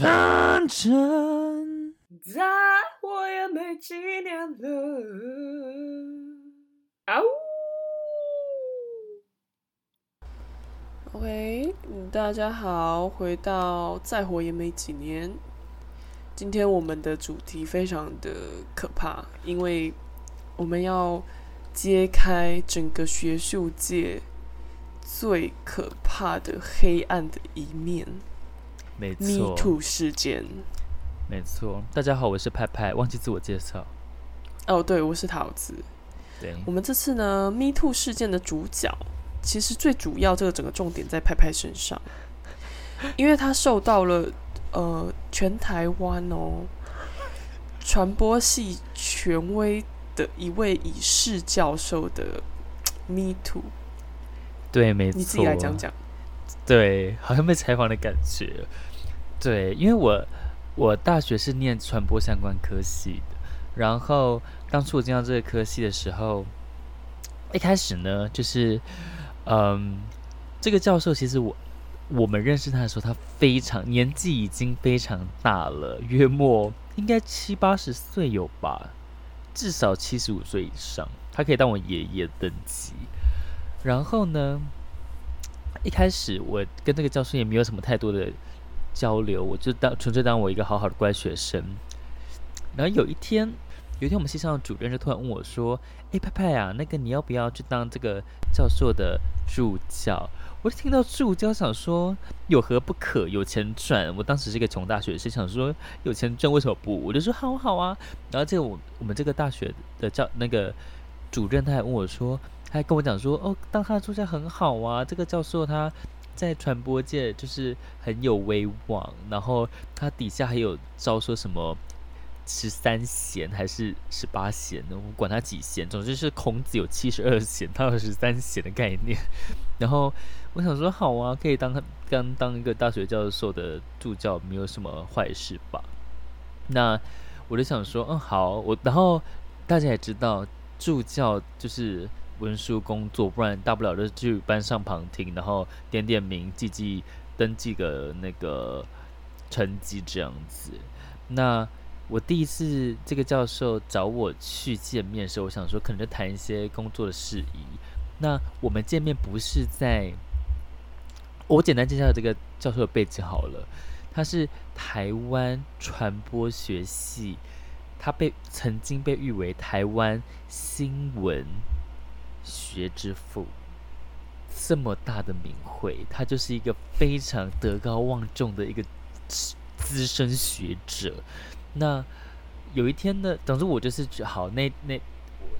反正再活也没几年了。啊呜！OK，大家好，回到再活也没几年。今天我们的主题非常的可怕，因为我们要揭开整个学术界最可怕的黑暗的一面。没错，Me Too 事件。没错，大家好，我是派派，忘记自我介绍。哦，对，我是桃子。对，我们这次呢，Me Too 事件的主角，其实最主要这个整个重点在派派身上，因为他受到了。呃，全台湾哦，传播系权威的一位已逝教授的 Me Too，对，没错，你自己来讲讲。对，好像被采访的感觉。对，因为我我大学是念传播相关科系的，然后当初我进到这个科系的时候，一开始呢，就是嗯，这个教授其实我。我们认识他的时候，他非常年纪已经非常大了，约莫应该七八十岁有吧，至少七十五岁以上，他可以当我爷爷等级。然后呢，一开始我跟这个教授也没有什么太多的交流，我就当纯粹当我一个好好的乖学生。然后有一天，有一天我们系上的主任就突然问我说：“哎，派派啊，那个你要不要去当这个教授的助教？”我就听到助教想说有何不可，有钱赚。我当时是一个穷大学生，想说有钱赚为什么不？我就说好好啊。然后这个我我们这个大学的教那个主任他还问我说，他还跟我讲说哦，当他的助教很好啊。这个教授他在传播界就是很有威望，然后他底下还有招说什么。十三贤还是十八贤呢？我管他几贤，总之是孔子有七十二贤，他有十三贤的概念。然后我想说，好啊，可以当他刚当一个大学教授的助教，没有什么坏事吧？那我就想说，嗯，好，我然后大家也知道，助教就是文书工作，不然大不了就去班上旁听，然后点点名，记记登记个那个成绩这样子。那我第一次这个教授找我去见面的时候，我想说可能就谈一些工作的事宜。那我们见面不是在，我简单介绍这个教授的背景好了。他是台湾传播学系，他被曾经被誉为台湾新闻学之父，这么大的名讳，他就是一个非常德高望重的一个资深学者。那有一天呢，总之我就是好，那那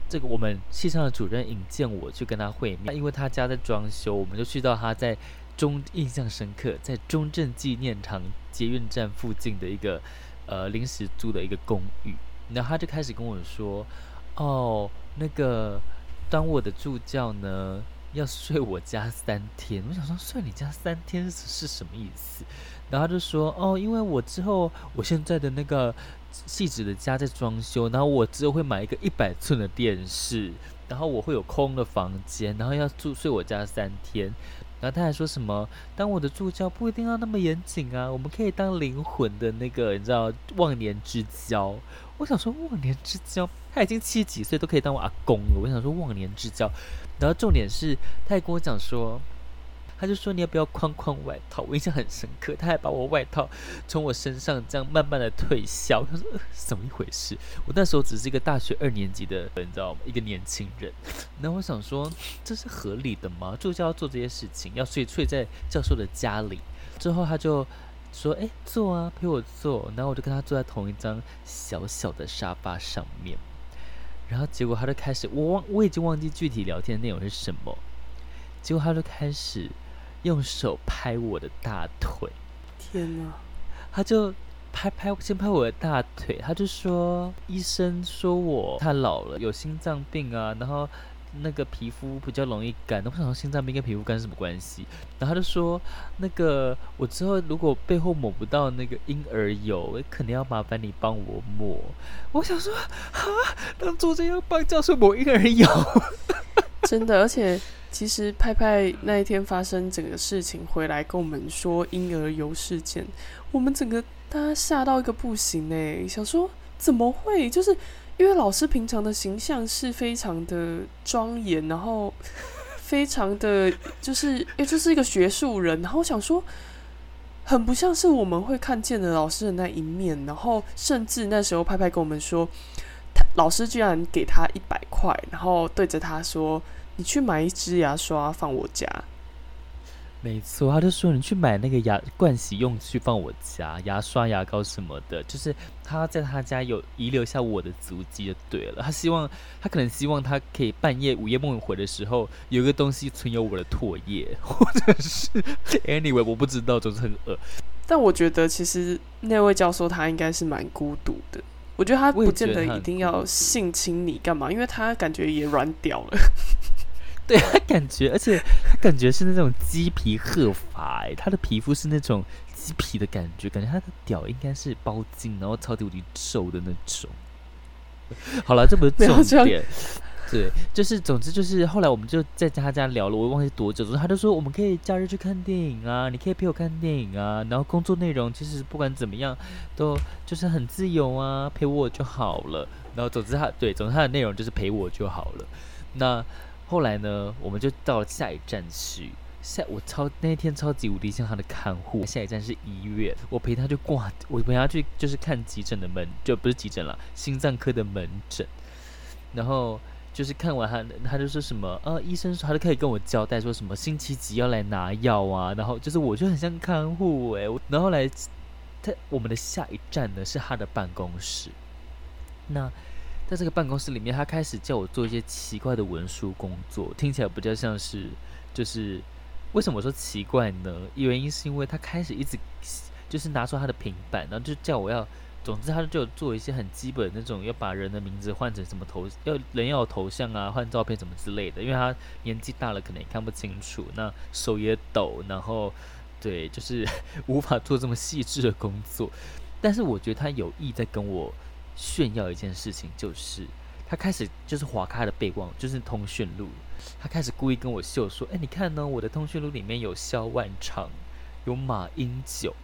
这个我们系上的主任引荐我去跟他会面，因为他家在装修，我们就去到他在中印象深刻，在中正纪念堂捷运站附近的一个呃临时租的一个公寓，然后他就开始跟我说，哦，那个当我的助教呢要睡我家三天，我想说睡你家三天是是什么意思？然后他就说：“哦，因为我之后我现在的那个细致的家在装修，然后我之后会买一个一百寸的电视，然后我会有空的房间，然后要住睡我家三天。然后他还说什么，当我的助教不一定要那么严谨啊，我们可以当灵魂的那个，你知道忘年之交。我想说忘年之交，他已经七十几岁都可以当我阿公了。我想说忘年之交，然后重点是他还跟我讲说。”他就说：“你要不要宽宽外套？”我印象很深刻，他还把我外套从我身上这样慢慢的褪销。他说：“呃，怎么一回事？”我那时候只是一个大学二年级的人，你知道吗？一个年轻人。然后我想说，这是合理的吗？助教要做这些事情，要睡睡在教授的家里。之后他就说：“哎，坐啊，陪我坐。”然后我就跟他坐在同一张小小的沙发上面。然后结果他就开始，我忘我已经忘记具体聊天内容是什么。结果他就开始。用手拍我的大腿，天哪！他就拍拍，先拍我的大腿，他就说：“医生说我太老了，有心脏病啊，然后那个皮肤比较容易干。”我想说心脏病跟皮肤干什么关系？然后他就说：“那个我之后如果背后抹不到那个婴儿油，肯定要麻烦你帮我抹。”我想说啊，当助教要帮教授抹婴儿油，真的，而且。其实派派那一天发生整个事情回来跟我们说婴儿油事件，我们整个大家吓到一个不行呢，想说怎么会？就是因为老师平常的形象是非常的庄严，然后 非常的就是也，就是一个学术人，然后我想说很不像是我们会看见的老师的那一面，然后甚至那时候派派跟我们说，他老师居然给他一百块，然后对着他说。你去买一支牙刷放我家，没错，他就说你去买那个牙盥洗用具放我家，牙刷、牙膏什么的，就是他在他家有遗留下我的足迹就对了。他希望他可能希望他可以半夜午夜梦回的时候有一个东西存有我的唾液，或者是 anyway 我不知道，总是很恶。但我觉得其实那位教授他应该是蛮孤独的，我觉得他不见得一定要性侵你干嘛，因为他感觉也软屌了。对他感觉，而且他感觉是那种鸡皮鹤发，哎，他的皮肤是那种鸡皮的感觉，感觉他的屌应该是包茎，然后超级无敌瘦的那种。好了，这不是重点，对，就是总之就是后来我们就在他家聊了，我忘记多久，他就说我们可以假日去看电影啊，你可以陪我看电影啊，然后工作内容其实不管怎么样都就是很自由啊，陪我就好了。然后总之他对，总之他的内容就是陪我就好了。那。后来呢，我们就到了下一站去。下我超那天超级无敌像他的看护。下一站是医院，我陪他去挂，我陪他去就是看急诊的门，就不是急诊了，心脏科的门诊。然后就是看完他，他就说什么，呃，医生说他就可以跟我交代说什么星期几要来拿药啊。然后就是我就很像看护哎、欸。然后来他我们的下一站呢是他的办公室。那。在这个办公室里面，他开始叫我做一些奇怪的文书工作，听起来比较像是，就是为什么说奇怪呢？原因是因为他开始一直就是拿出他的平板，然后就叫我要，总之他就做一些很基本那种，要把人的名字换成什么头，要人要有头像啊，换照片什么之类的。因为他年纪大了，可能也看不清楚，那手也抖，然后对，就是 无法做这么细致的工作。但是我觉得他有意在跟我。炫耀一件事情，就是他开始就是划开他的备忘，就是通讯录。他开始故意跟我秀说：“哎，你看呢，我的通讯录里面有萧万长，有马英九，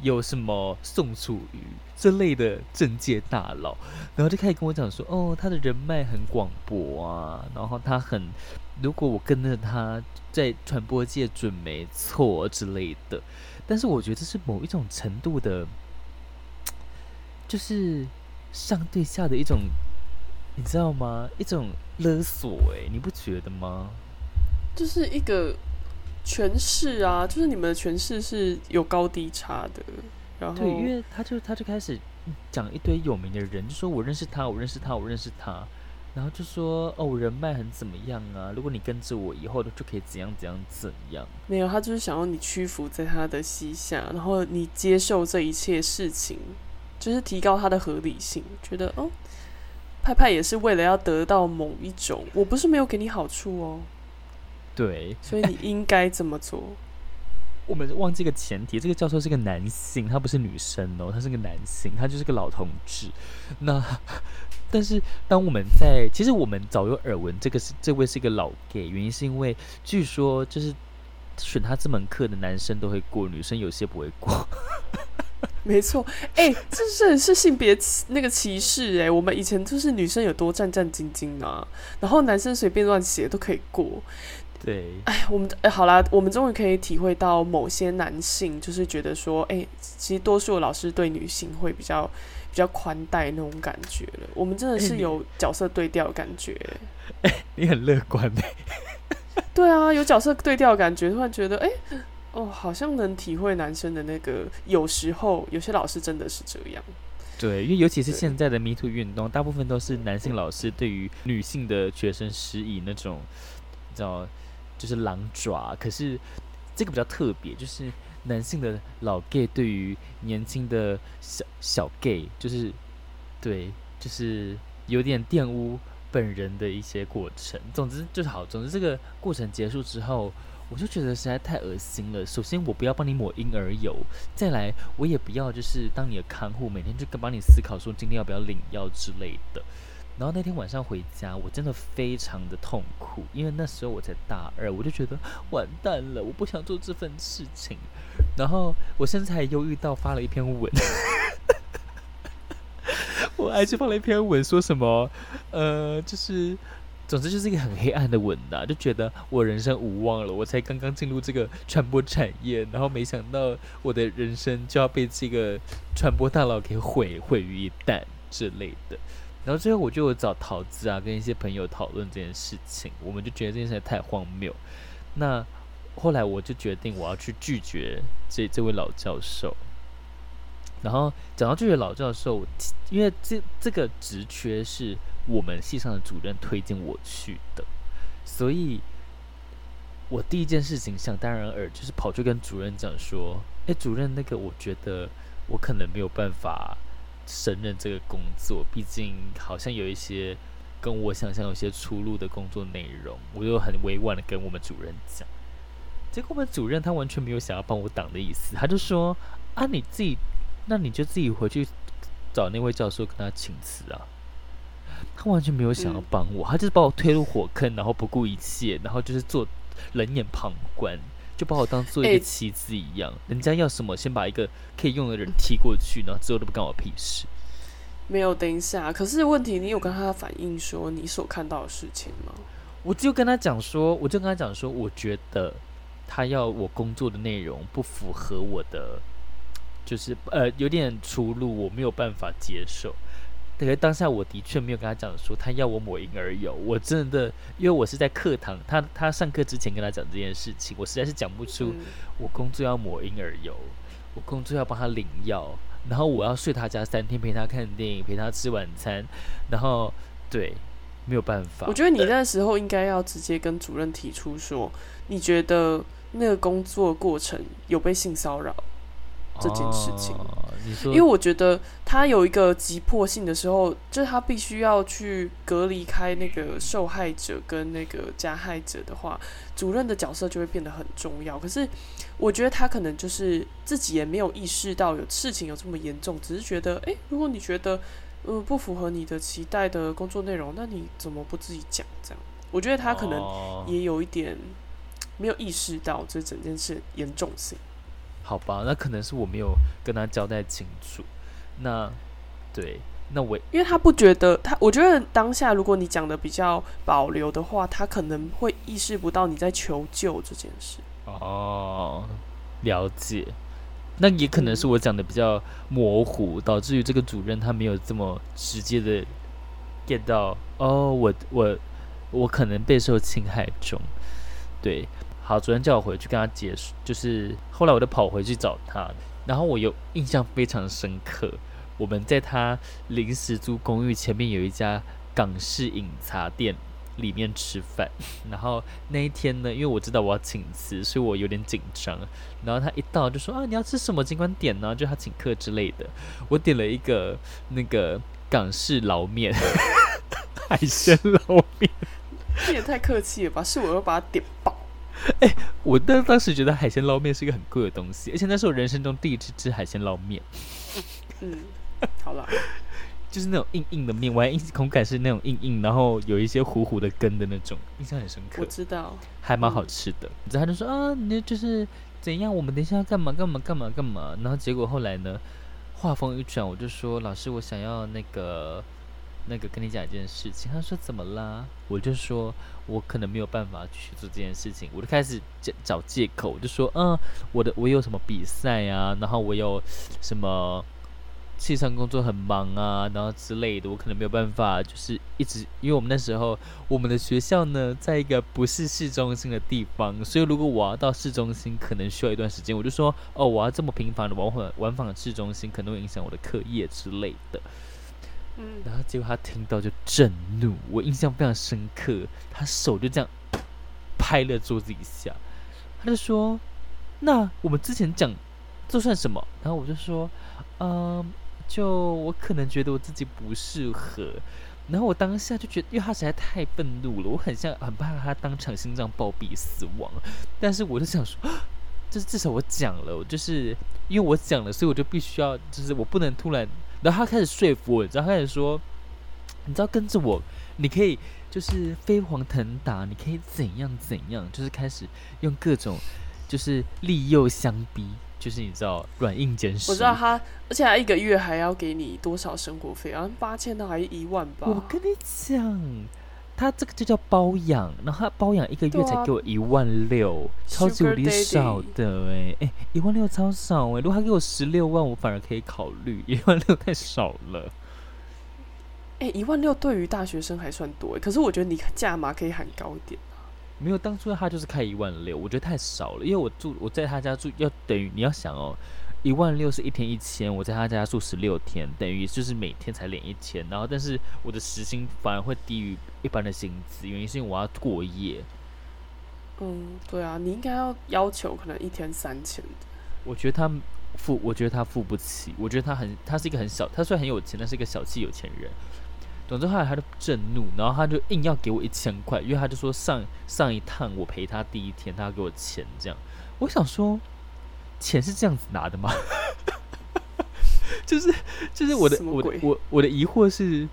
有什么宋楚瑜这类的政界大佬。”然后就开始跟我讲说：“哦，他的人脉很广博啊，然后他很……如果我跟着他在传播界准没错之类的。”但是我觉得是某一种程度的，就是。上对下的一种，你知道吗？一种勒索，哎，你不觉得吗？就是一个权势啊，就是你们的权势是有高低差的。然后，对，因为他就他就开始讲一堆有名的人，就说我认识他，我认识他，我认识他，然后就说哦，我人脉很怎么样啊？如果你跟着我以后的就可以怎样怎样怎样。没有，他就是想要你屈服在他的膝下，然后你接受这一切事情。就是提高他的合理性，觉得哦，派派也是为了要得到某一种，我不是没有给你好处哦，对，所以你应该这么做。我们忘记个前提，这个教授是个男性，他不是女生哦，他是个男性，他就是个老同志。那但是当我们在，其实我们早有耳闻，这个是这位是一个老 gay，原因是因为据说就是选他这门课的男生都会过，女生有些不会过。没错，哎、欸，这是是性别歧那个歧视哎、欸。我们以前就是女生有多战战兢兢啊，然后男生随便乱写都可以过。对，哎，我们哎好啦，我们终于可以体会到某些男性就是觉得说，哎，其实多数老师对女性会比较比较宽待那种感觉了。我们真的是有角色对调的感觉。哎，你很乐观哎。对啊，有角色对调的感觉，突然觉得哎。哦，好像能体会男生的那个，有时候有些老师真的是这样。对，因为尤其是现在的 Me Too 运动，大部分都是男性老师对于女性的学生施以那种，你知道，就是狼爪。可是这个比较特别，就是男性的老 gay 对于年轻的小小 gay，就是对，就是有点玷污本人的一些过程。总之就是好，总之这个过程结束之后。我就觉得实在太恶心了。首先，我不要帮你抹婴儿油；再来，我也不要就是当你的看护，每天就跟帮你思考说今天要不要领药之类的。然后那天晚上回家，我真的非常的痛苦，因为那时候我才大二，我就觉得完蛋了，我不想做这份事情。然后我甚至还忧郁到发了一篇文，我还去发了一篇文，说什么呃，就是总之就是一个很黑暗的文呐、就觉得我人生无望了，我才刚刚进入这个传播产业，然后没想到我的人生就要被这个传播大佬给毁毁于一旦之类的。然后最后我就找桃子啊，跟一些朋友讨论这件事情，我们就觉得这件事太荒谬。那后来我就决定我要去拒绝这这位老教授。然后讲到拒绝老教授，因为这这个职缺是我们系上的主任推荐我去的，所以我第一件事情想当然尔就是跑去跟主任讲说：“哎，主任，那个我觉得我可能没有办法。”胜任这个工作，毕竟好像有一些跟我想象有些出入的工作内容，我就很委婉的跟我们主任讲。结果我们主任他完全没有想要帮我挡的意思，他就说：“啊，你自己，那你就自己回去找那位教授跟他请辞啊。”他完全没有想要帮我，他就是把我推入火坑，然后不顾一切，然后就是做冷眼旁观。就把我当做一个棋子一样，欸、人家要什么，先把一个可以用的人踢过去，然后之后都不干我屁事。没有，等一下，可是问题，你有跟他反映说你所看到的事情吗？我就跟他讲说，我就跟他讲说，我觉得他要我工作的内容不符合我的，就是呃有点出入，我没有办法接受。可是当下我的确没有跟他讲说他要我抹婴儿油，我真的因为我是在课堂，他他上课之前跟他讲这件事情，我实在是讲不出我工作要抹婴儿油，我工作要帮他领药，然后我要睡他家三天，陪他看电影，陪他吃晚餐，然后对，没有办法。我觉得你那时候应该要直接跟主任提出说，你觉得那个工作过程有被性骚扰这件事情。哦因为我觉得他有一个急迫性的时候，就是他必须要去隔离开那个受害者跟那个加害者的话，主任的角色就会变得很重要。可是我觉得他可能就是自己也没有意识到有事情有这么严重，只是觉得，诶，如果你觉得呃不符合你的期待的工作内容，那你怎么不自己讲？这样，我觉得他可能也有一点没有意识到这整件事严重性。好吧，那可能是我没有跟他交代清楚。那对，那我因为他不觉得他，我觉得当下如果你讲的比较保留的话，他可能会意识不到你在求救这件事。哦，了解。那也可能是我讲的比较模糊，导致于这个主任他没有这么直接的 get 到。哦，我我我可能备受侵害中。对。好，昨天叫我回去跟他结束，就是后来我就跑回去找他，然后我有印象非常深刻。我们在他临时租公寓前面有一家港式饮茶店里面吃饭，然后那一天呢，因为我知道我要请辞，所以我有点紧张。然后他一到就说啊，你要吃什么尽管点呢，就他请客之类的。我点了一个那个港式捞面，海鲜捞面，这也太客气了吧？是我要把它点爆。哎、欸，我当当时觉得海鲜捞面是一个很贵的东西，而且那是我人生中第一次吃海鲜捞面。嗯，好了，就是那种硬硬的面，我还口感是那种硬硬，然后有一些糊糊的根的那种，印象很深刻。我知道，还蛮好吃的。然后他就说啊，你就是怎样？我们等一下要干嘛？干嘛？干嘛？干嘛？然后结果后来呢，话锋一转，我就说老师，我想要那个。那个跟你讲一件事情，他说怎么啦？我就说，我可能没有办法去做这件事情，我就开始找借口，我就说，嗯，我的我有什么比赛啊，然后我有什么系上工作很忙啊，然后之类的，我可能没有办法，就是一直，因为我们那时候我们的学校呢，在一个不是市中心的地方，所以如果我要到市中心，可能需要一段时间，我就说，哦，我要这么频繁的往返往返市中心，可能会影响我的课业之类的。嗯，然后结果他听到就震怒，我印象非常深刻，他手就这样拍了桌子一下，他就说：“那我们之前讲这算什么？”然后我就说：“嗯，就我可能觉得我自己不适合。”然后我当下就觉得，因为他实在太愤怒了，我很像很怕他当场心脏暴毙死亡。但是我就想说，就是至少我讲了，就是因为我讲了，所以我就必须要，就是我不能突然。然后他开始说服我，然后他开始说：“你知道跟着我，你可以就是飞黄腾达，你可以怎样怎样，就是开始用各种就是利诱相逼，就是你知道软硬兼施。我知道他，而且他一个月还要给你多少生活费啊？八千到还是一万吧？我跟你讲。他这个就叫包养，然后他包养一个月才给我一万六，啊，超级无敌少的哎哎，一万六超少哎！如果他给我十六万，我反而可以考虑，一万六太少了。哎，一万六对于大学生还算多，可是我觉得你价码可以喊高一点啊。没有，当初他就是开一万六，我觉得太少了，因为我住我在他家住，要等于你要想哦。一万六是一天一千，我在他家住十六天，等于就是每天才领一千，然后但是我的时薪反而会低于一般的薪资，原因是因为我要过夜。嗯，对啊，你应该要要求可能一天三千。我觉得他付，我觉得他付不起，我觉得他很，他是一个很小，他虽然很有钱，但是一个小气有钱人。总之后来他就震怒，然后他就硬要给我一千块，因为他就说上上一趟我陪他第一天，他要给我钱这样。我想说。钱是这样子拿的吗？就是就是我的我的我我的疑惑是，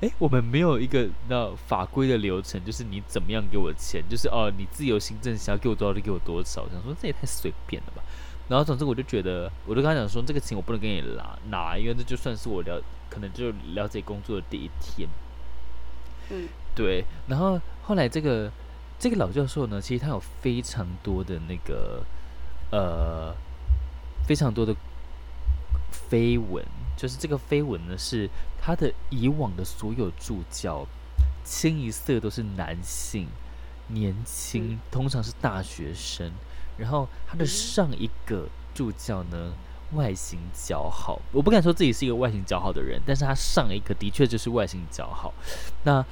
哎、欸，我们没有一个那法规的流程，就是你怎么样给我钱，就是哦，你自由行政想要给我多少就给我多少，想说这也太随便了吧。然后总之我就觉得，我就跟他讲说，这个钱我不能给你拿拿，因为这就算是我了可能就了解工作的第一天。嗯，对。然后后来这个这个老教授呢，其实他有非常多的那个。呃，非常多的绯闻，就是这个绯闻呢，是他的以往的所有助教，清一色都是男性，年轻，嗯，通常是大学生。然后他的上一个助教呢，外形姣好，我不敢说自己是一个外形姣好的人，但是他上一个的确就是外形姣好，那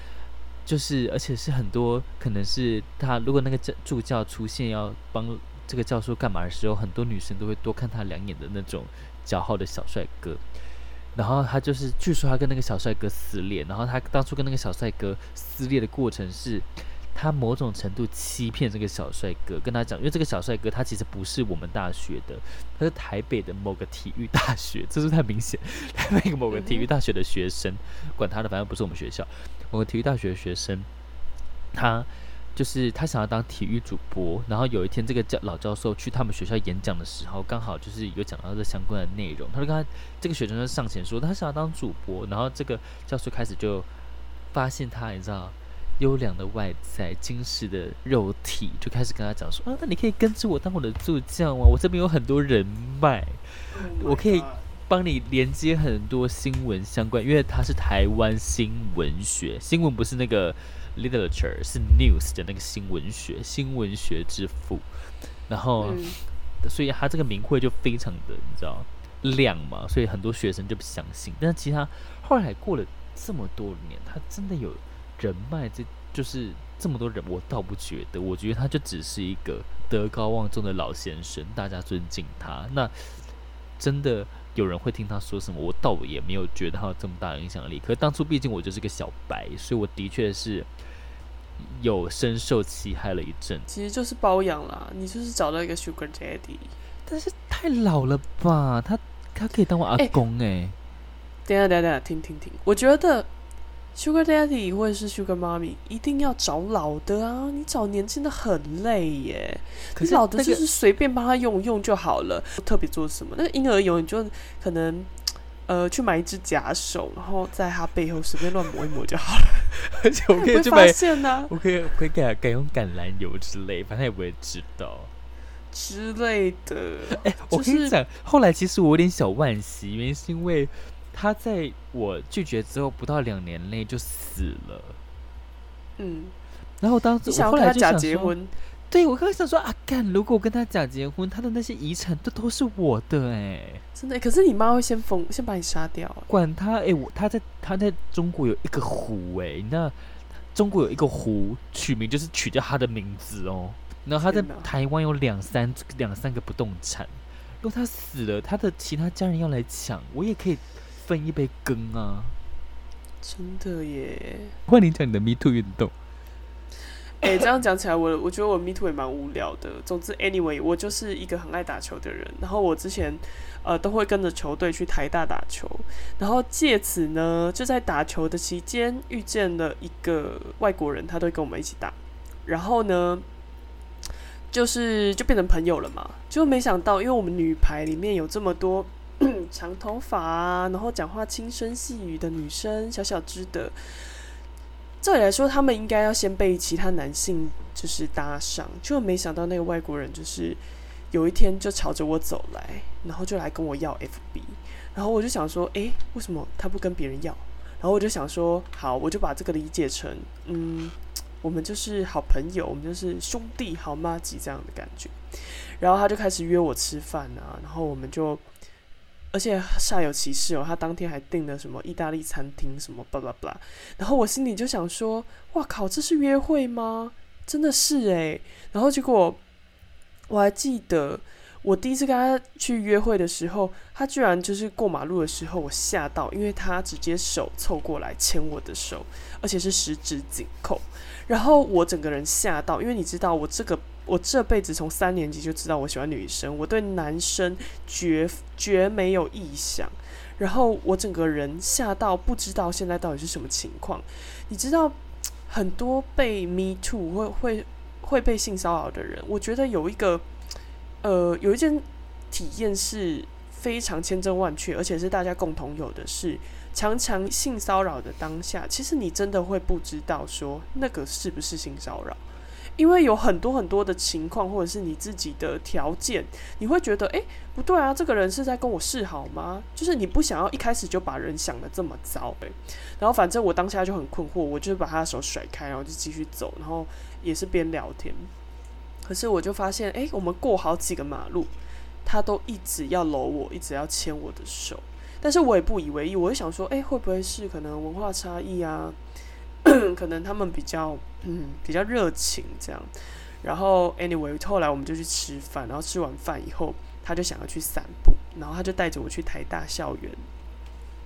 就是而且是很多可能是他如果那个助助教出现要帮。这个教授干嘛的时候，很多女生都会多看他两眼的那种姣好的小帅哥。然后他就是，据说他跟那个小帅哥撕裂。然后他当初跟那个小帅哥撕裂的过程是，他某种程度欺骗这个小帅哥，跟他讲，因为这个小帅哥他其实不是我们大学的，他是台北的某个体育大学，这是太明显，台北某个体育大学的学生，管他的，反正不是我们学校，某个体育大学的学生，他。就是他想要当体育主播，然后有一天这个教老教授去他们学校演讲的时候，刚好就是有讲到这相关的内容。他就跟他这个学生就上前说他想要当主播，然后这个教授开始就发现他你知道优良的外在、精实的肉体，就开始跟他讲说啊，那你可以跟着我当我的助教啊，我这边有很多人脉，oh、我可以帮你连接很多新闻相关，因为他是台湾新闻学，新闻不是那个。Literature 是 news 的那个新闻学，新闻学之父，然后，嗯、所以他这个名讳就非常的你知道亮嘛，所以很多学生就不相信。但是其实他后来过了这么多年，他真的有人脉，这就是这么多人，我倒不觉得，我觉得他就只是一个德高望重的老先生，大家尊敬他。那真的。有人会听他说什么，我倒也没有觉得他有这么大的影响力。可是当初毕竟我就是个小白，所以我的确是有深受其害了一阵。其实就是包养啦，你就是找到一个 Sugar Daddy，但是太老了吧？他他可以当我阿公哎、欸。等下等下等下，停停停，我觉得。Sugar Daddy 或者是 Sugar Mommy 一定要找老的啊！你找年轻的很累耶。可是老的就是随便帮他用用就好了，不特别做什么。那个婴儿油你就可能呃去买一只假手，然后在他背后随便乱抹一抹就好了。而且我可以去买，啊、我可以我可以改改用橄榄油之类，反正他也不会知道之类的。哎、欸，我跟你讲、后来其实我有点小惋惜，原因是因为。他在我拒绝之后不到两年内就死了，嗯，然后当时我后来就想结婚，对我刚才想说啊，干，如果我跟他假结婚，他的那些遗产都都是我的哎，真的，可是你妈会先封，先把你杀掉，管他哎，我他在他在中国有一个湖哎，你知道中国有一个湖取名就是取掉他的名字哦，然后他在台湾有两三两三个不动产，如果他死了，他的其他家人要来抢，我也可以。分一杯羹啊！真的耶！欢迎讲你的 Me Too 运动。哎、这样讲起来，我我觉得我 meet 也蛮无聊的。总之，anyway，我就是一个很爱打球的人。然后我之前呃都会跟着球队去台大打球，然后借此呢，就在打球的期间遇见了一个外国人，他都跟我们一起打。然后呢，就是就变成朋友了嘛。就没想到，因为我们女排里面有这么多 长头发啊，然后讲话轻声细语的女生，小小只的。照理来说，他们应该要先被其他男性就是搭上，就没想到那个外国人就是有一天就朝着我走来，然后就来跟我要 FB，然后我就想说，诶，为什么他不跟别人要？然后我就想说，好，我就把这个理解成，嗯，我们就是好朋友，我们就是兄弟好吗这样的感觉。然后他就开始约我吃饭啊，然后我们就。而且煞有其事哦，他当天还订了什么意大利餐厅，什么巴拉巴拉。然后我心里就想说：“哇靠，这是约会吗？真的是诶。”然后结果我还记得，我第一次跟他去约会的时候，他居然就是过马路的时候，我吓到，因为他直接手凑过来牵我的手，而且是十指紧扣。然后我整个人吓到，因为你知道我这个。我这辈子从三年级就知道我喜欢女生，我对男生绝绝没有意向。然后我整个人吓到，不知道现在到底是什么情况。你知道，很多被 me too 会会会被性骚扰的人，我觉得有一个呃有一件体验是非常千真万确，而且是大家共同有的是，常常性骚扰的当下，其实你真的会不知道说那个是不是性骚扰。因为有很多很多的情况，或者是你自己的条件，你会觉得，诶，不对啊，这个人是在跟我示好吗？就是你不想要一开始就把人想得这么糟，诶。然后反正我当下就很困惑，我就把他的手甩开，然后就继续走，然后也是边聊天。可是我就发现，诶，我们过好几个马路，他都一直要搂我，一直要牵我的手，但是我也不以为意，我就想说，诶，会不会是可能文化差异啊？可能他们比较嗯比较热情这样，然后 anyway 后来我们就去吃饭，然后吃完饭以后，他就想要去散步，然后他就带着我去台大校园，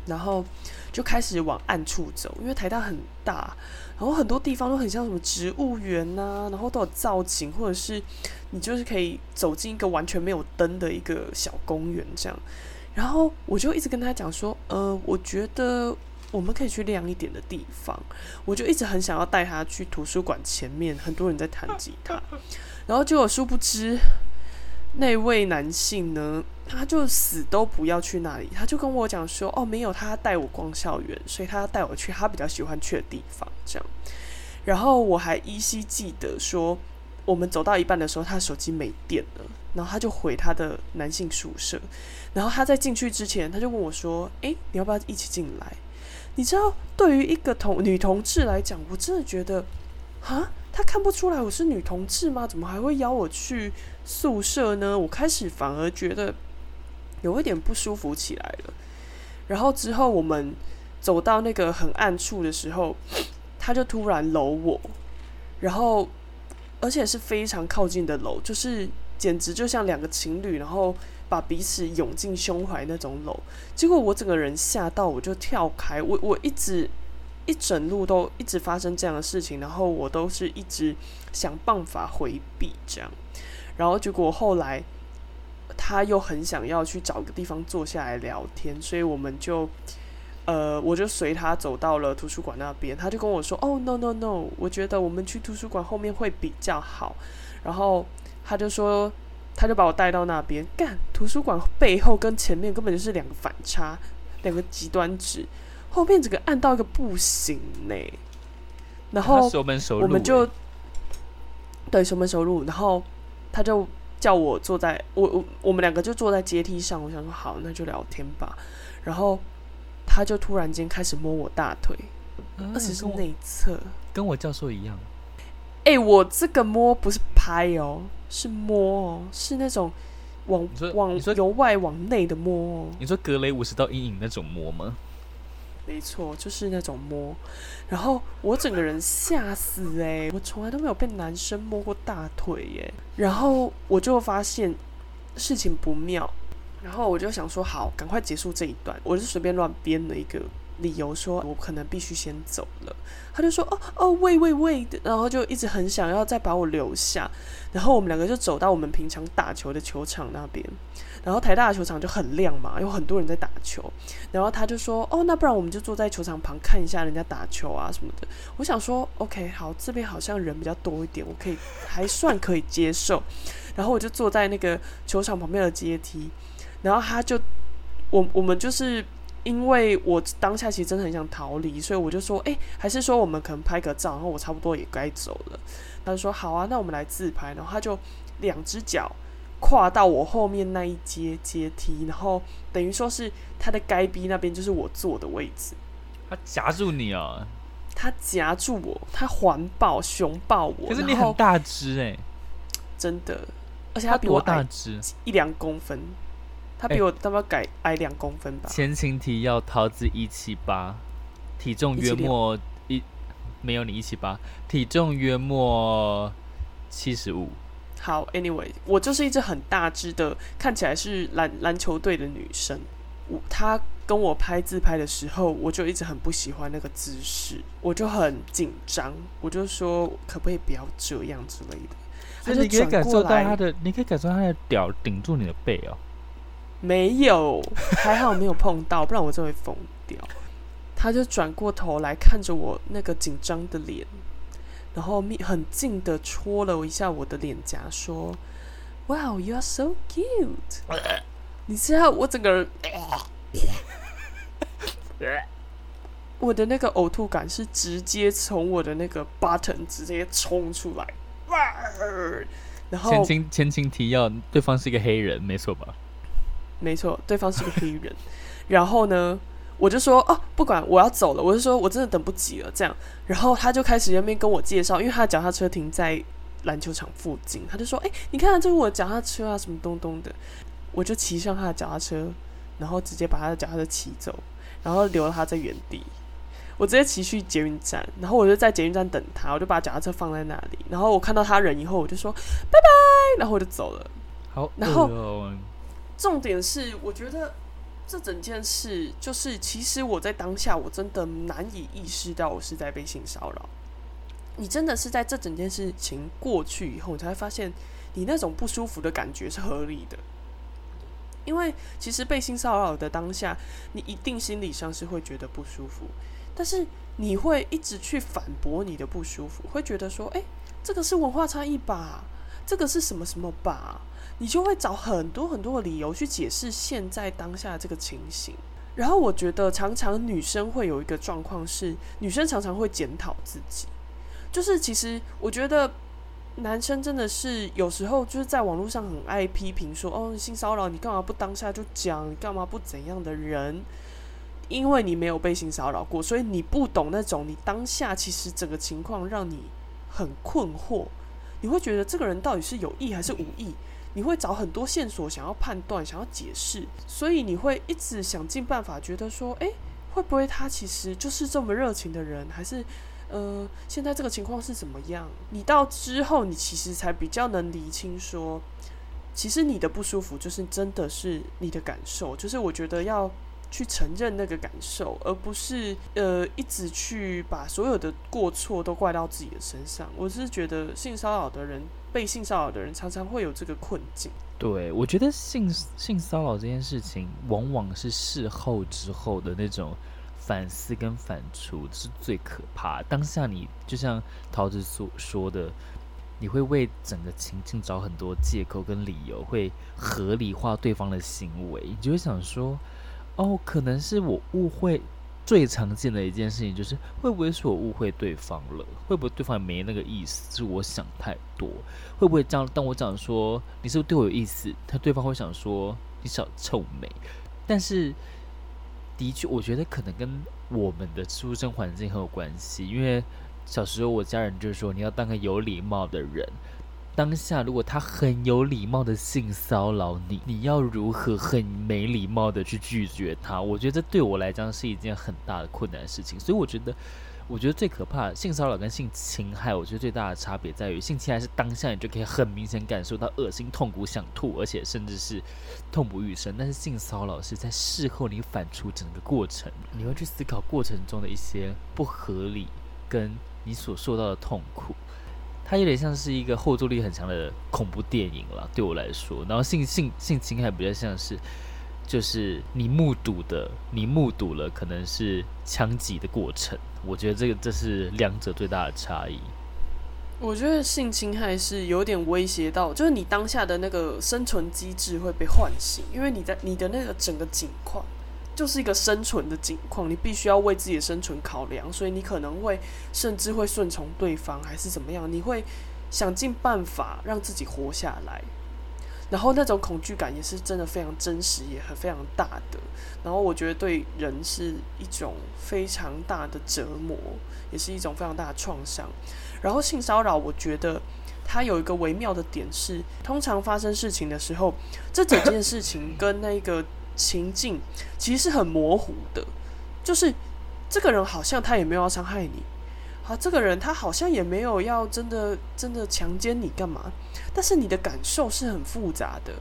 然后就开始往暗处走，因为台大很大，然后很多地方都很像什么植物园呐、啊，然后都有造景，或者是你就是可以走进一个完全没有灯的一个小公园这样，然后我就一直跟他讲说，呃，我觉得。我们可以去亮一点的地方，我就一直很想要带他去图书馆前面，很多人在弹吉他，然后结果殊不知那位男性呢，他就死都不要去那里，他就跟我讲说：“哦，没有，他带我逛校园，所以他带我去他比较喜欢去的地方。”这样，然后我还依稀记得说，我们走到一半的时候，他手机没电了，然后他就回他的男性宿舍，然后他在进去之前，他就问我说：“诶，你要不要一起进来？”你知道，对于一个同女同志来讲，我真的觉得，啊，他看不出来我是女同志吗？怎么还会邀我去宿舍呢？我开始反而觉得有一点不舒服起来了。然后之后我们走到那个很暗处的时候，他就突然搂我，然后而且是非常靠近的搂，就是简直就像两个情侣，然后。把彼此拥进胸怀那种搂，结果我整个人吓到，我就跳开。我我一直一整路都一直发生这样的事情，然后我都是一直想办法回避这样。然后结果后来他又很想要去找个地方坐下来聊天，所以我们就呃，我就随他走到了图书馆那边。他就跟我说：“哦，no no no，我觉得我们去图书馆后面会比较好。”然后他就说。他就把我带到那边，干图书馆背后跟前面根本就是两个反差，两个极端值，后面整个暗到一个不行呢。然后我们就对熟门熟路，然后他就叫我坐在我我我们两个就坐在阶梯上，我想说好，那就聊天吧。然后他就突然间开始摸我大腿，嗯、而且是内侧，跟我教授一样。哎、欸，我这个摸不是拍哦。是摸哦，是那种往往由外往内的摸哦。你说格雷五十道阴影那种摸吗？没错，就是那种摸。然后我整个人吓死哎！我从来都没有被男生摸过大腿耶。然后我就发现事情不妙，然后我就想说好，赶快结束这一段。我就随便乱编了一个理由说，我可能必须先走了。他就说：“哦哦，喂喂喂！”然后就一直很想要再把我留下。然后我们两个就走到我们平常打球的球场那边。然后台大的球场就很亮嘛，有很多人在打球。然后他就说：“哦，那不然我们就坐在球场旁看一下人家打球啊什么的。”我想说：“OK，好，这边好像人比较多一点，我可以还算可以接受。”然后我就坐在那个球场旁边的阶梯。然后他就，我我们就是。因为我当下其实真的很想逃离，所以我就说，哎，还是说我们可能拍个照，然后我差不多也该走了。他就说好啊，那我们来自拍。然后他就两只脚跨到我后面那一阶阶梯，然后等于说是他的该逼那边就是我坐的位置。他夹住你啊？他夹住我，他环抱、熊抱我。可是你很大只哎，真的，而且他比我大只一两公分。他比我他妈改矮两公分吧。前情提要：桃子一七八，体重约莫一没有你一七八，体重约莫七十五。好，Anyway，我就是一只很大只的，看起来是篮篮球队的女生。我她跟我拍自拍的时候，我就一直很不喜欢那个姿势，我就很紧张，我就说可不可以不要这样之类的。所以你可以感受到她的，你可以感受到他的屌顶住你的背哦。没有，还好没有碰到，不然我就会疯掉。他就转过头来看着我那个紧张的脸，然后很近的戳了我一下我的脸颊，说：“Wow, you are so cute。”你知道我整个人，我的那个呕吐感是直接从我的那个 button 直接冲出来。然后前情前情提要，对方是一个黑人，没错吧？没错，对方是个黑人。然后呢，我就说哦，不管我要走了，我就说我真的等不及了。这样，然后他就开始在那边跟我介绍，因为他的脚踏车停在篮球场附近，他就说：“哎，你看，这是我的脚踏车啊，什么东东的。”我就骑上他的脚踏车，然后直接把他的脚踏车骑走，然后留了他在原地。我直接骑去捷运站，然后我就在捷运站等他，我就把脚踏车放在那里。然后我看到他人以后，我就说拜拜，然后我就走了。好，然后。重点是，我觉得这整件事就是，其实我在当下我真的难以意识到我是在被性骚扰。你真的是在这整件事情过去以后，你才会发现你那种不舒服的感觉是合理的。因为其实被性骚扰的当下，你一定心理上是会觉得不舒服，但是你会一直去反驳你的不舒服，会觉得说：“诶，这个是文化差异吧？这个是什么什么吧？”你就会找很多很多的理由去解释现在当下这个情形，然后我觉得常常女生会有一个状况是，女生常常会检讨自己，就是其实我觉得男生真的是有时候就是在网络上很爱批评说，哦，性骚扰你干嘛不当下就讲，你干嘛不怎样的人，因为你没有被性骚扰过，所以你不懂那种你当下其实整个情况让你很困惑，你会觉得这个人到底是有意还是无意？你会找很多线索，想要判断，想要解释，所以你会一直想尽办法，觉得说，诶，会不会他其实就是这么热情的人，还是，呃，现在这个情况是怎么样？你到之后，你其实才比较能厘清，说，其实你的不舒服就是真的是你的感受，就是我觉得要去承认那个感受，而不是呃一直去把所有的过错都怪到自己的身上。我是觉得性骚扰的人。被性骚扰的人常常会有这个困境。对，我觉得性性骚扰这件事情，往往是事后之后的那种反思跟反刍是最可怕。当下你就像桃子所说的，你会为整个情境找很多借口跟理由，会合理化对方的行为，你就会想说，哦，可能是我误会。最常见的一件事情就是，会不会是我误会对方了？会不会对方也没那个意思？是我想太多？会不会这样？当我讲说你是不是对我有意思，他对方会想说你小臭美。但是的确，我觉得可能跟我们的出生环境很有关系。因为小时候我家人就说，你要当个有礼貌的人。当下，如果他很有礼貌的性骚扰你，你要如何很没礼貌的去拒绝他？我觉得这对我来讲是一件很大的困难事情。所以我觉得我觉得最可怕的性骚扰跟性侵害，我觉得最大的差别在于，性侵害是当下你就可以很明显感受到恶心、痛苦、想吐，而且甚至是痛不欲生。但是性骚扰是在事后你反刍整个过程，你会去思考过程中的一些不合理，跟你所受到的痛苦。它有点像是一个后坐力很强的恐怖电影了，对我来说。然后性性性侵害比较像是。就是你目睹的，你目睹了可能是枪击的过程。我觉得这个这是两者最大的差异。我觉得性侵害是有点威胁到，就是你当下的那个生存机制会被唤醒，因为你在你的那个整个景况就是一个生存的境况，你必须要为自己的生存考量，所以你可能会甚至会顺从对方，还是怎么样？你会想尽办法让自己活下来。然后那种恐惧感也是真的非常真实，也很非常大的。然后我觉得对人是一种非常大的折磨，也是一种非常大的创伤。然后性骚扰，我觉得它有一个微妙的点是，通常发生事情的时候，这整件事情跟那个情境其实是很模糊的，就是这个人好像他也没有要伤害你。啊，这个人他好像也没有要真的真的强奸你干嘛，但是你的感受是很复杂的，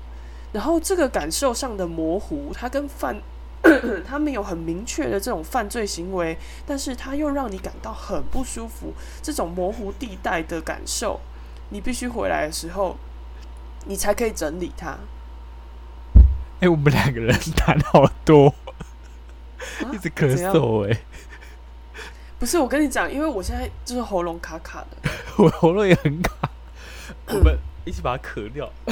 然后这个感受上的模糊，他跟犯 他没有很明确的这种犯罪行为，但是他又让你感到很不舒服，这种模糊地带的感受，你必须回来的时候，你才可以整理它。哎、欸，我们两个人 谈好多，啊、一直咳嗽哎、欸。不是，我跟你讲，因为我现在就是喉咙卡卡的，我喉咙也很卡，我们一起把它咳掉。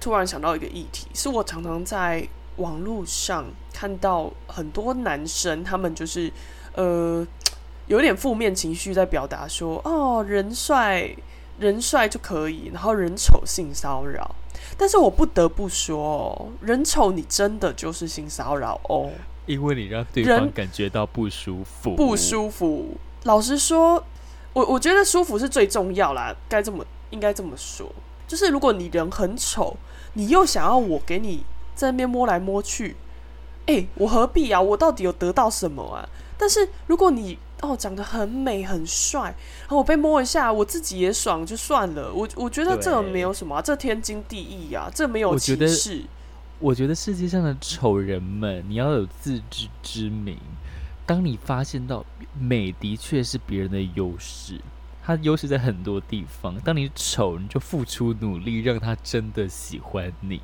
突然想到一个议题，是我常常在网络上看到很多男生，他们就是呃有点负面情绪在表达说，哦，人帅人帅就可以，然后人丑性骚扰。但是我不得不说哦，人丑你真的就是性骚扰哦。因为你让对方感觉到不舒服，不舒服。老实说，我我觉得舒服是最重要啦，该这么应该这么说。就是如果你人很丑，你又想要我给你在那边摸来摸去，哎、欸，我何必啊？我到底有得到什么啊？但是如果你哦长得很美很帅，然后我被摸一下，我自己也爽就算了。我我觉得这没有什么、啊，这天经地义啊，这没有歧视。我觉得世界上的丑人们，你要有自知之明。当你发现到美的确是别人的优势，他优势在很多地方。当你丑，你就付出努力让他真的喜欢你，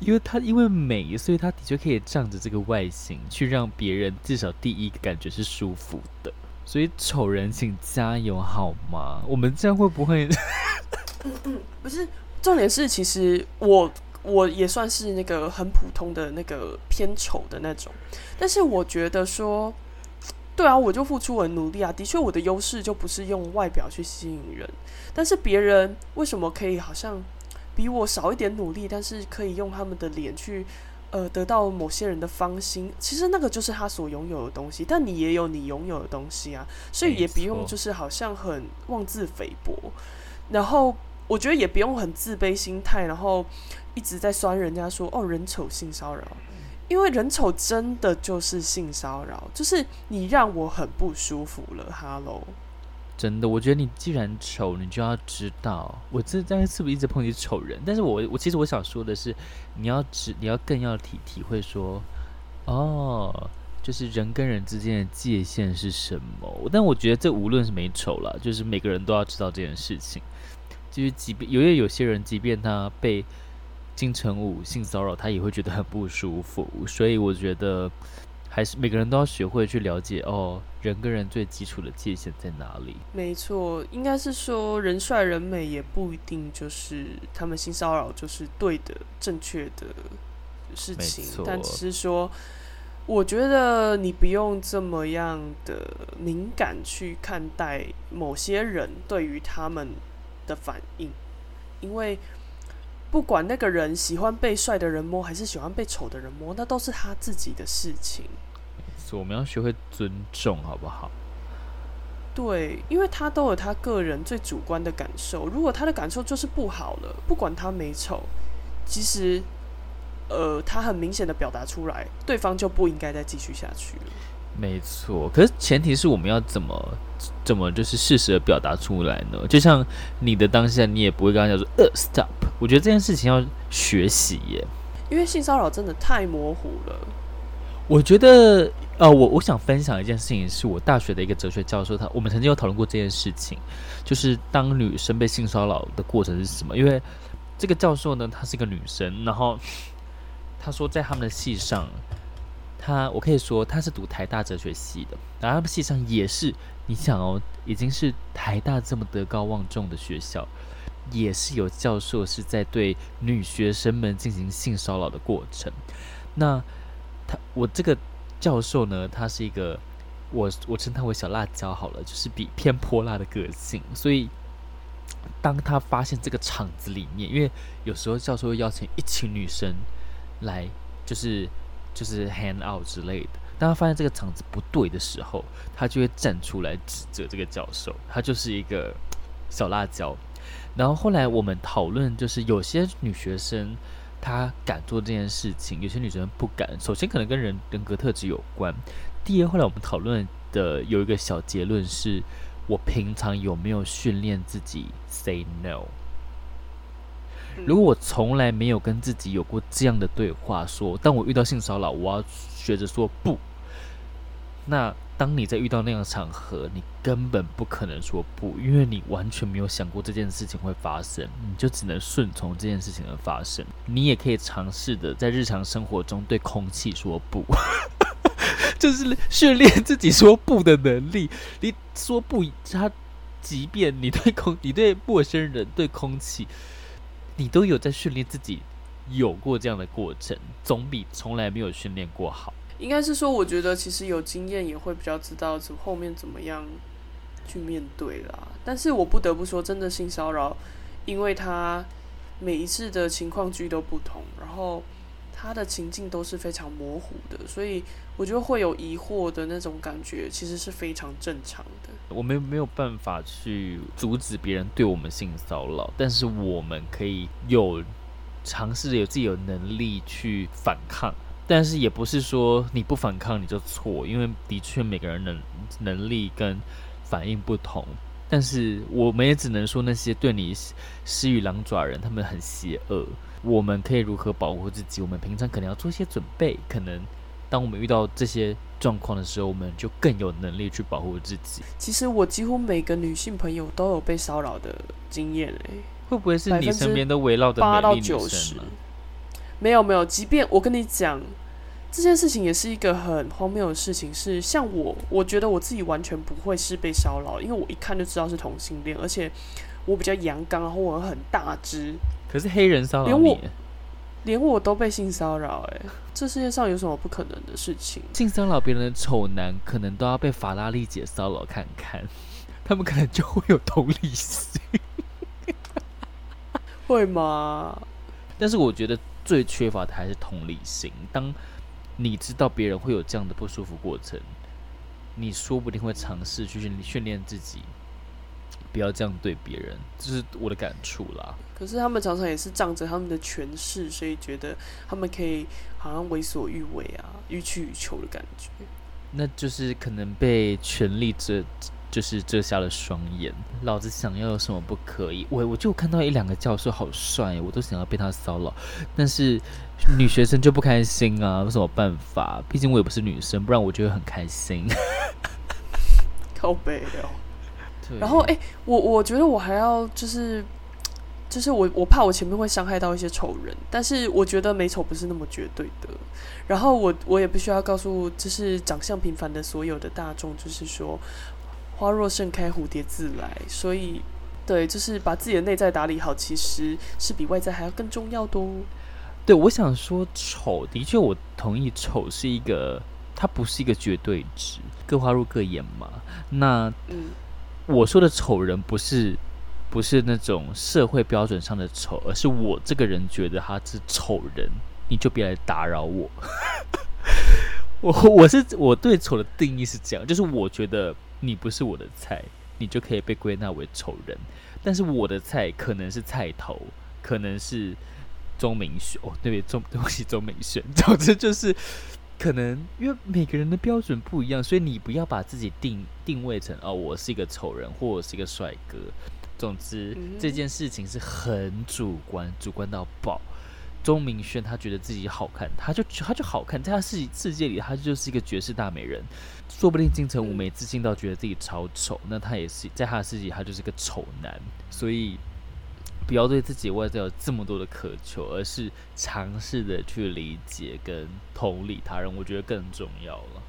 因为他因为美，所以他的确可以仗着这个外形去让别人至少第一感觉是舒服的。所以丑人请加油好吗？我们这样会不会？嗯嗯，不是，重点是其实我。我也算是那个很普通的那个偏丑的那种，但是我觉得说，对啊，我就付出很努力啊。的确，我的优势就不是用外表去吸引人，但是别人为什么可以好像比我少一点努力，但是可以用他们的脸去呃得到某些人的芳心？其实那个就是他所拥有的东西，但你也有你拥有的东西啊，所以也不用就是好像很妄自菲薄，然后我觉得也不用很自卑心态，然后。一直在酸人家说哦，人丑性骚扰，因为人丑真的就是性骚扰，就是你让我很不舒服了。Hello，真的，我觉得你既然丑，你就要知道，我这这是不是一直抨击丑人？但是我我其实我想说的是，你要知，你要更要体体会说，哦，就是人跟人之间的界限是什么？但我觉得这无论是美丑了，就是每个人都要知道这件事情。就是即便有有些人，即便他被金城武性骚扰，他也会觉得很不舒服，所以我觉得还是每个人都要学会去了解哦，人跟人最基础的界限在哪里？没错，应该是说人帅人美也不一定就是他们性骚扰就是对的、正确的事情，但只是说，我觉得你不用这么样的敏感去看待某些人对于他们的反应，因为。不管那个人喜欢被帅的人摸，还是喜欢被丑的人摸，那都是他自己的事情。我们要学会尊重，好不好？对，因为他都有他个人最主观的感受。如果他的感受就是不好了，不管他美丑，其实，呃，他很明显的表达出来，对方就不应该再继续下去了。没错，可是前提是我们要怎么怎么就是适时的表达出来呢？就像你的当下，你也不会跟他讲说呃 stop。我觉得这件事情要学习耶，因为性骚扰真的太模糊了。我觉得呃，我我想分享一件事情，是我大学的一个哲学教授，他我们曾经有讨论过这件事情，就是当女生被性骚扰的过程是什么？因为这个教授呢，她是一个女生，然后她说在他们的系上。她，我可以说她是读台大哲学系的，然后他们系上也是，你想哦，已经是台大这么德高望重的学校，也是有教授是在对女学生们进行性骚扰的过程。那他，我这个教授呢，他是一个，我我称他为小辣椒好了，就是比偏泼辣的个性。所以，当他发现这个场子里面，因为有时候教授会邀请一群女生来，就是。就是 hand out 之类的。当他发现这个场子不对的时候，他就会站出来指责这个教授，他就是一个小辣椒。然后后来我们讨论，就是有些女学生她敢做这件事情，有些女生不敢。首先可能跟人人格特质有关。第二，后来我们讨论的有一个小结论是：我平常有没有训练自己 say no？如果我从来没有跟自己有过这样的对话，说当我遇到性骚扰，我要学着说不。那当你在遇到那样的场合，你根本不可能说不，因为你完全没有想过这件事情会发生，你就只能顺从这件事情的发生。你也可以尝试的在日常生活中对空气说不，就是训练自己说不的能力。你说不，他即便你对空，你对陌生人，对空气。你都有在训练自己，有过这样的过程，总比从来没有训练过好。应该是说，我觉得其实有经验也会比较知道怎后面怎么样去面对啦。但是我不得不说，真的性骚扰，因为他每一次的情况剧都不同，然后。他的情境都是非常模糊的，所以我觉得会有疑惑的那种感觉，其实是非常正常的。我们没有办法去阻止别人对我们性骚扰，但是我们可以有尝试有自己有能力去反抗，但是也不是说你不反抗你就错，因为的确每个人能能力跟反应不同。但是我们也只能说那些对你施予狼爪人，他们很邪恶。我们可以如何保护自己？我们平常可能要做一些准备。可能当我们遇到这些状况的时候，我们就更有能力去保护自己。其实我几乎每个女性朋友都有被骚扰的经验诶，会不会是你身边都围绕着八到九十？没有没有，即便我跟你讲这件事情，也是一个很荒谬的事情。是像我，我觉得我自己完全不会是被骚扰，因为我一看就知道是同性恋，而且我比较阳刚，然后我很大只。可是黑人骚扰你，连我，连我都被性骚扰哎！这世界上有什么不可能的事情？性骚扰别人的丑男，可能都要被法拉利姐骚扰看看，他们可能就会有同理心，会吗？但是我觉得最缺乏的还是同理心。当你知道别人会有这样的不舒服过程，你说不定会尝试去训训练自己。不要这样对别人，这是我的感触啦。可是他们常常也是仗着他们的权势，所以觉得他们可以好像为所欲为啊，欲取欲求的感觉。那就是可能被权力遮，就是遮瞎了双眼。老子想要有什么不可以？我我就看到一两个教授好帅，我都想要被他骚扰。但是女学生就不开心啊，有什么办法？毕竟我也不是女生，不然我就会很开心。靠北哦。然后，哎，我我觉得我还要就是，就是我我怕我前面会伤害到一些丑人，但是我觉得美丑不是那么绝对的。然后我我也必须要告诉，就是长相平凡的所有的大众，就是说，花若盛开，蝴蝶自来。所以，对，就是把自己的内在打理好，其实是比外在还要更重要的哦。对，我想说，丑的确，我同意，丑是一个，它不是一个绝对值，各花入各眼嘛。那，嗯。我说的丑人不是不是那种社会标准上的丑，而是我这个人觉得他是丑人，你就别来打扰我。我我是我对丑的定义是这样，就是我觉得你不是我的菜，你就可以被归纳为丑人。但是我的菜可能是菜头，可能是钟明轩哦，对不对？钟对不起，钟明轩。总之就是可能因为每个人的标准不一样，所以你不要把自己定定位成哦，我是一个丑人，或我是一个帅哥。总之，嗯、这件事情是很主观，主观到爆。钟明轩他觉得自己好看，他就他就好看，在他世世界里，他就是一个绝世大美人。说不定金城武没自信到觉得自己超丑，那他也是在他的世界，他就是个丑男。所以。不要对自己外在有这么多的渴求，而是尝试的去理解跟同理他人，我觉得更重要了。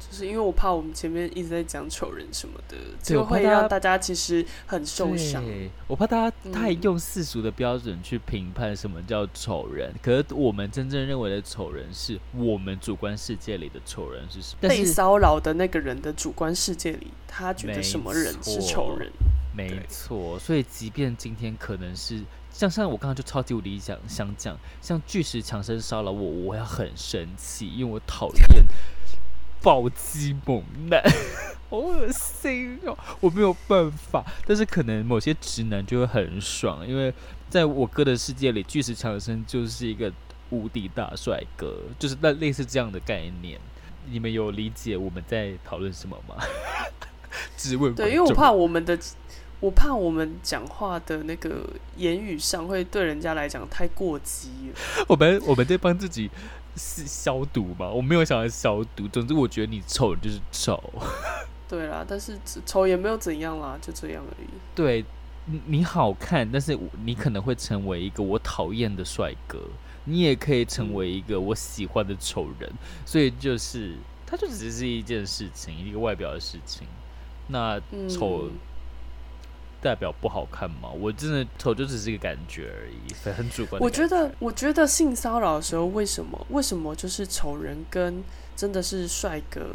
就是因为我怕我们前面一直在讲丑人什么的，就会让大家其实很受伤。我怕大家太用世俗的标准去评判什么叫丑人，嗯、可是我们真正认为的丑人，是我们主观世界里的丑人是什么？被骚扰的那个人的主观世界里，他觉得什么人是丑人？没错，所以即便今天可能是像像我刚刚就超级无敌想想讲，像巨石强森骚扰我，我要很生气，因为我讨厌暴击猛男，好恶心哦，我没有办法。但是可能某些直男就会很爽，因为在我哥的世界里，巨石强森就是一个无敌大帅哥，就是那类似这样的概念。你们有理解我们在讨论什么吗？质问对，因为我怕我们的。我怕我们讲话的那个言语上会对人家来讲太过激了。我们我们在帮自己消毒吧，我没有想要消毒。总之，我觉得你丑就是丑。对啦，但是丑也没有怎样啦，就这样而已。对，你好看，但是你可能会成为一个我讨厌的帅哥，你也可以成为一个我喜欢的丑人。所以就是，它就只是一件事情，一个外表的事情。那丑。嗯代表不好看吗？我真的丑就只是一个感觉而已，很主观。我觉得，我觉得性骚扰的时候，为什么？为什么就是丑人跟真的是帅哥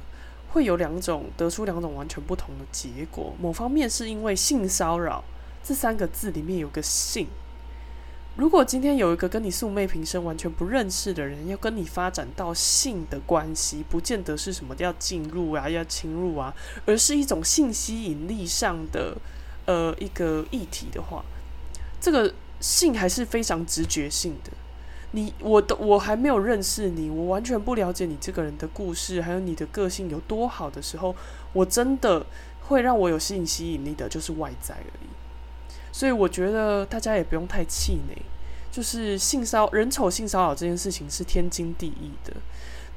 会有两种得出两种完全不同的结果？某方面是因为性骚扰这三个字里面有个性。如果今天有一个跟你素昧平生、完全不认识的人要跟你发展到性的关系，不见得是什么要进入啊、要侵入啊，而是一种性吸引力上的。呃，一个议题的话，这个性还是非常直觉性的。你，我的，我还没有认识你，我完全不了解你这个人的故事，还有你的个性有多好的时候，我真的会让我有性吸引力的，就是外在而已。所以我觉得大家也不用太气馁，就是性骚人丑性骚扰这件事情是天经地义的。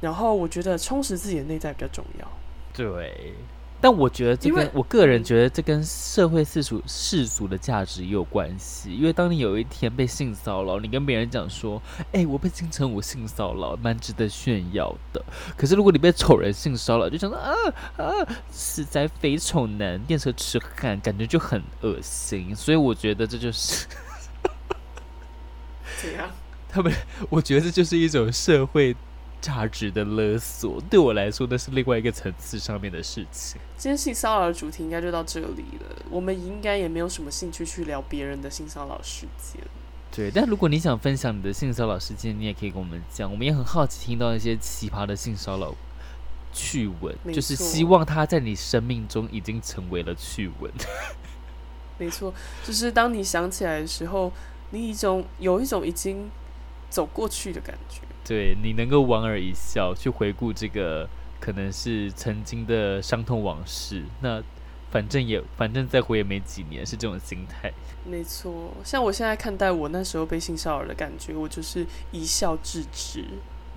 然后我觉得充实自己的内在比较重要。对。但我觉得这跟我个人觉得这跟社会世俗世俗的价值也有关系。因为当你有一天被性骚扰，你跟别人讲说：“哎、欸，我被金城武性骚扰，蛮值得炫耀的。”可是如果你被丑人性骚扰，就想到：“啊啊，死宅肥丑男，电车痴汉，感觉就很恶心。”所以我觉得这就是怎样？他们，我觉得这就是一种社会。价值的勒索，对我来说那是另外一个层次上面的事情。今天性骚扰的主题应该就到这里了，我们应该也没有什么兴趣去聊别人的性骚扰事件。对，但如果你想分享你的性骚扰事件，你也可以跟我们讲，我们也很好奇听到一些奇葩的性骚扰趣闻，就是希望它在你生命中已经成为了趣闻。没错，就是当你想起来的时候，你一种有一种已经走过去的感觉。对，你能够莞尔一笑，去回顾这个可能是曾经的伤痛往事，那反正也反正再活也没几年，是这种心态。没错，像我现在看待我那时候被性骚扰的感觉，我就是一笑置之。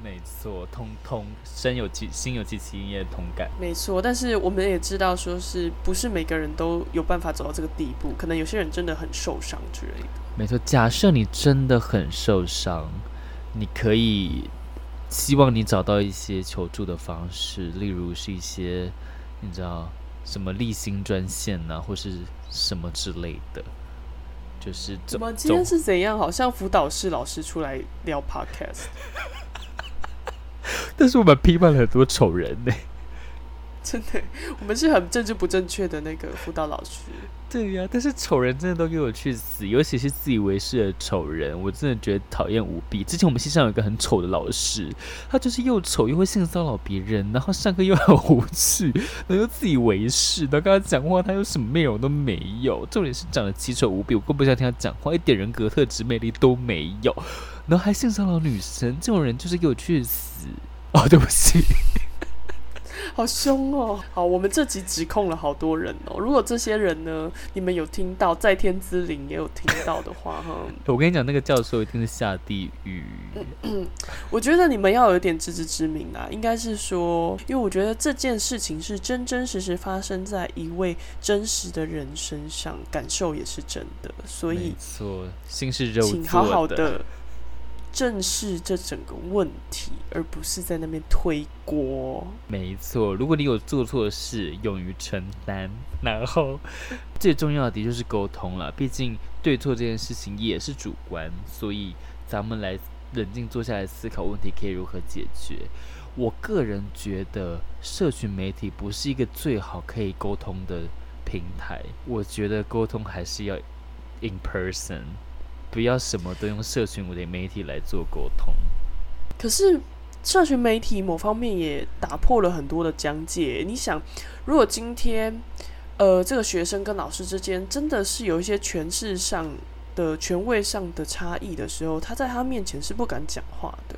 没错，通通身有其心有戚戚焉的同感。没错，但是我们也知道，说是不是每个人都有办法走到这个地步？可能有些人真的很受伤之类的。没错，假设你真的很受伤。你可以希望你找到一些求助的方式，例如是一些你知道什么立新专线呐、啊，或是什么之类的。就是怎么今天是怎样？好像辅导室老师出来聊 podcast，但是我们批判了很多丑人呢、欸。真的，我们是很政治不正确的那个辅导老师。对呀、但是丑人真的都给我去死，尤其是自以为是的丑人，我真的觉得讨厌无比。之前我们系上有一个很丑的老师，他就是又丑又会性骚扰别人，然后上课又很无趣，然后又自以为是，然后跟他讲话他又什么内容都没有，重点是长得奇丑无比，我更不想听他讲话，一点人格特质魅力都没有，然后还性骚扰女生，这种人就是给我去死。哦，对不起。好凶哦！好，我们这集指控了好多人哦。如果这些人呢，你们有听到，在天之灵也有听到的话，哈，我跟你讲，那个教授一定是下地狱。我觉得你们要有一点自知之明啊。应该是说，因为我觉得这件事情是真真实实发生在一位真实的人身上，感受也是真的，所以没错，心是肉做的，请好好的。正视这整个问题，而不是在那边推锅。没错，如果你有做错事，勇于承担，然后最重要的就是沟通了。毕竟对错这件事情也是主观，所以咱们来冷静坐下来思考问题可以如何解决。我个人觉得，社群媒体不是一个最好可以沟通的平台。我觉得沟通还是要 in person。不要什么都用社群媒体来做沟通。可是，社群媒体某方面也打破了很多的疆界。你想，如果今天，呃，这个学生跟老师之间真的是有一些权势上的权位上的差异的时候，他在他面前是不敢讲话的，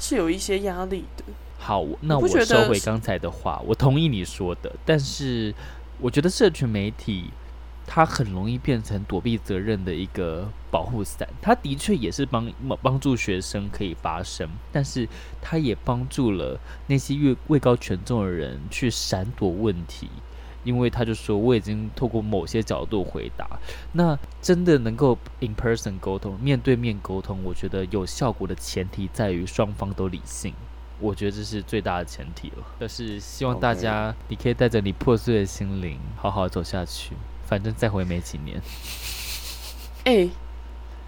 是有一些压力的。好，那我收回刚才的话，我同意你说的，但是我觉得社群媒体。它很容易变成躲避责任的一个保护伞。它的确也是帮帮助学生可以发声，但是它也帮助了那些越位高权重的人去闪躲问题。因为他就说，我已经透过某些角度回答。那真的能够 in person 沟通，面对面沟通，我觉得有效果的前提在于双方都理性。我觉得这是最大的前提了。就是希望大家，你可以带着你破碎的心灵，好好走下去。反正再回没几年。哎、欸，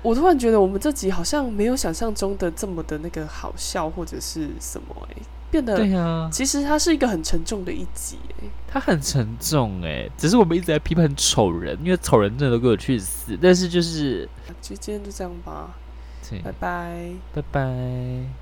我突然觉得我们这集好像没有想象中的这么的那个好笑或者是什么哎、欸，变得对啊，其实它是一个很沉重的一集哎、欸，它很沉重哎、欸，只是我们一直在批判丑人，因为丑人真的都给我去死。但是就是，就今天就这样吧，拜拜，拜拜。